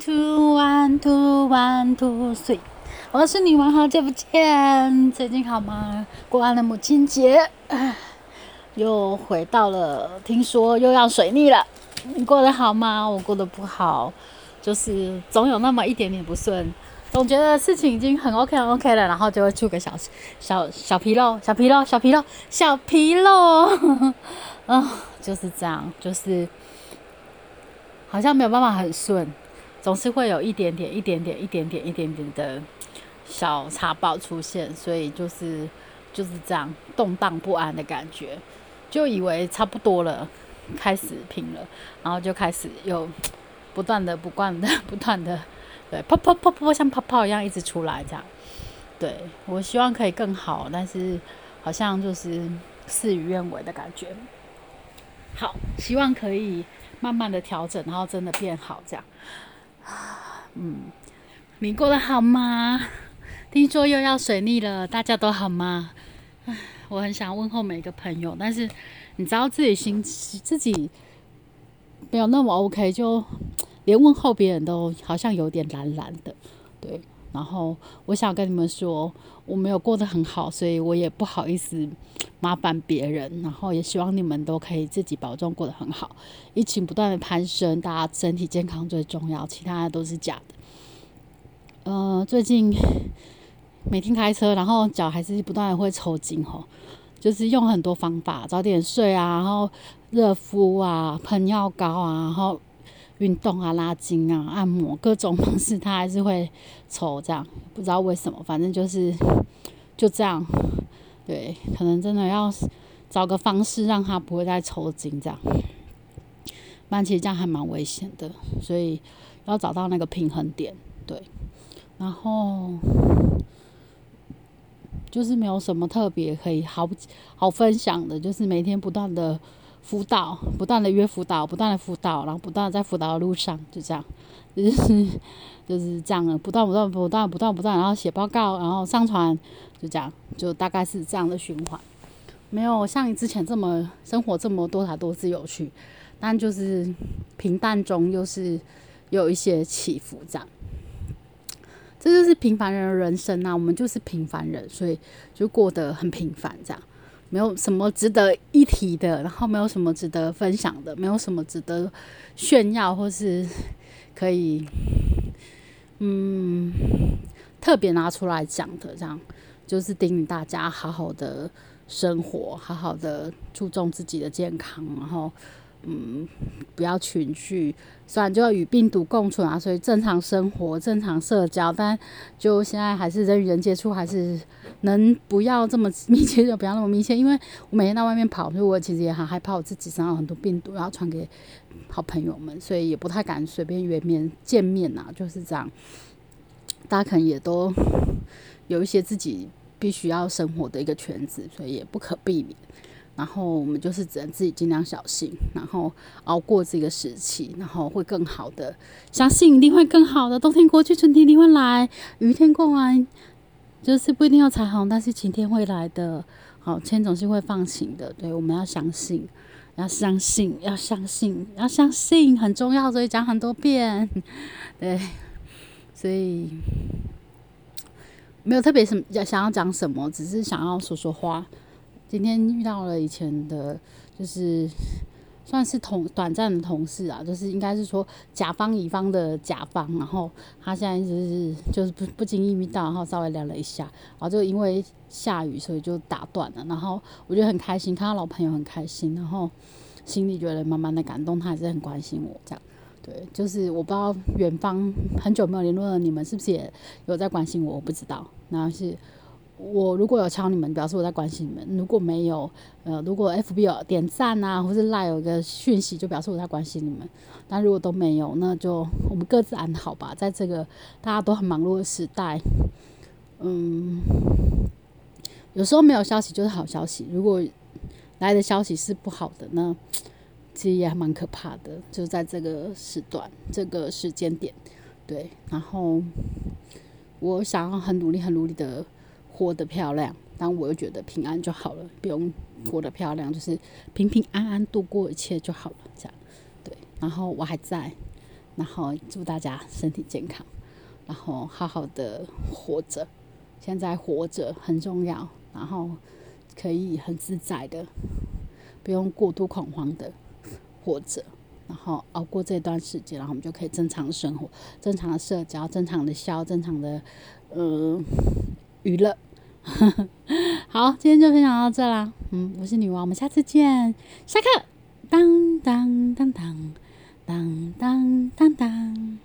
Two one two one two three，我是女王，好久不见，最近好吗？过完了母亲节，又回到了，听说又要水逆了，你过得好吗？我过得不好，就是总有那么一点点不顺，总觉得事情已经很 OK 很 OK 了，然后就会出个小小小纰漏，小纰漏，小纰漏，小纰漏，啊，就是这样，就是好像没有办法很顺。总是会有一点点、一点点、一点点、一点点的小茶包出现，所以就是就是这样动荡不安的感觉，就以为差不多了，开始平了，然后就开始又不断的、不断的、不断的，对，泡泡泡泡像泡泡一样一直出来，这样。对我希望可以更好，但是好像就是事与愿违的感觉。好，希望可以慢慢的调整，然后真的变好，这样。嗯，你过得好吗？听说又要水逆了，大家都好吗？唉，我很想问候每个朋友，但是你知道自己心自己没有那么 OK，就连问候别人都好像有点懒懒的，对。然后我想跟你们说，我没有过得很好，所以我也不好意思麻烦别人。然后也希望你们都可以自己保重，过得很好。疫情不断的攀升，大家身体健康最重要，其他的都是假的。呃，最近每天开车，然后脚还是不断的会抽筋吼，就是用很多方法，早点睡啊，然后热敷啊，喷药膏啊，然后。运动啊，拉筋啊，按摩各种方式，他还是会抽，这样不知道为什么，反正就是就这样。对，可能真的要找个方式让他不会再抽筋，这样。不然其实这样还蛮危险的，所以要找到那个平衡点。对，然后就是没有什么特别可以好好分享的，就是每天不断的。辅导，不断的约辅导，不断的辅导，然后不断的在辅导的路上，就这样，就 是就是这样的，不断不断不断不断不断，然后写报告，然后上传，就这样，就大概是这样的循环，没有像你之前这么生活这么多才多姿有趣，但就是平淡中又是有一些起伏，这样，这就是平凡人的人生啊，我们就是平凡人，所以就过得很平凡，这样。没有什么值得一提的，然后没有什么值得分享的，没有什么值得炫耀或是可以嗯特别拿出来讲的，这样就是叮咛大家好好的生活，好好的注重自己的健康，然后。嗯，不要群聚，虽然就要与病毒共存啊，所以正常生活、正常社交，但就现在还是人与人接触，还是能不要这么密切就不要那么密切。因为我每天到外面跑，所以我其实也很害怕我自己身上很多病毒，然后传给好朋友们，所以也不太敢随便约面见面呐，就是这样。大家可能也都有一些自己必须要生活的一个圈子，所以也不可避免。然后我们就是只能自己尽量小心，然后熬过这个时期，然后会更好的，相信一定会更好的。冬天过去，春天一定会来，雨天过完，就是不一定要彩虹，但是晴天会来的。好，天总是会放晴的，对，我们要相信，要相信，要相信，要相信，很重要，所以讲很多遍。对，所以没有特别什么要想要讲什么，只是想要说说话。今天遇到了以前的，就是算是同短暂的同事啊，就是应该是说甲方乙方的甲方，然后他现在就是就是不不经意遇到，然后稍微聊了一下，然后就因为下雨，所以就打断了。然后我觉得很开心，看到老朋友很开心，然后心里觉得满满的感动，他还是很关心我这样。对，就是我不知道远方很久没有联络的你们是不是也有在关心我，我不知道，然后是。我如果有敲你们，表示我在关心你们；如果没有，呃，如果 FB 有点赞啊，或是 Line 有个讯息，就表示我在关心你们。但如果都没有，那就我们各自安好吧。在这个大家都很忙碌的时代，嗯，有时候没有消息就是好消息。如果来的消息是不好的，那其实也蛮可怕的。就在这个时段、这个时间点，对。然后我想要很努力、很努力的。活得漂亮，但我又觉得平安就好了，不用活得漂亮，就是平平安安度过一切就好了，这样对。然后我还在，然后祝大家身体健康，然后好好的活着。现在活着很重要，然后可以很自在的，不用过度恐慌的活着，然后熬过这段时间，然后我们就可以正常生活、正常的社交、正常的笑、正常的呃娱乐。好，今天就分享到这啦。嗯，我是女王，我们下次见，下课。当当当当当当当当。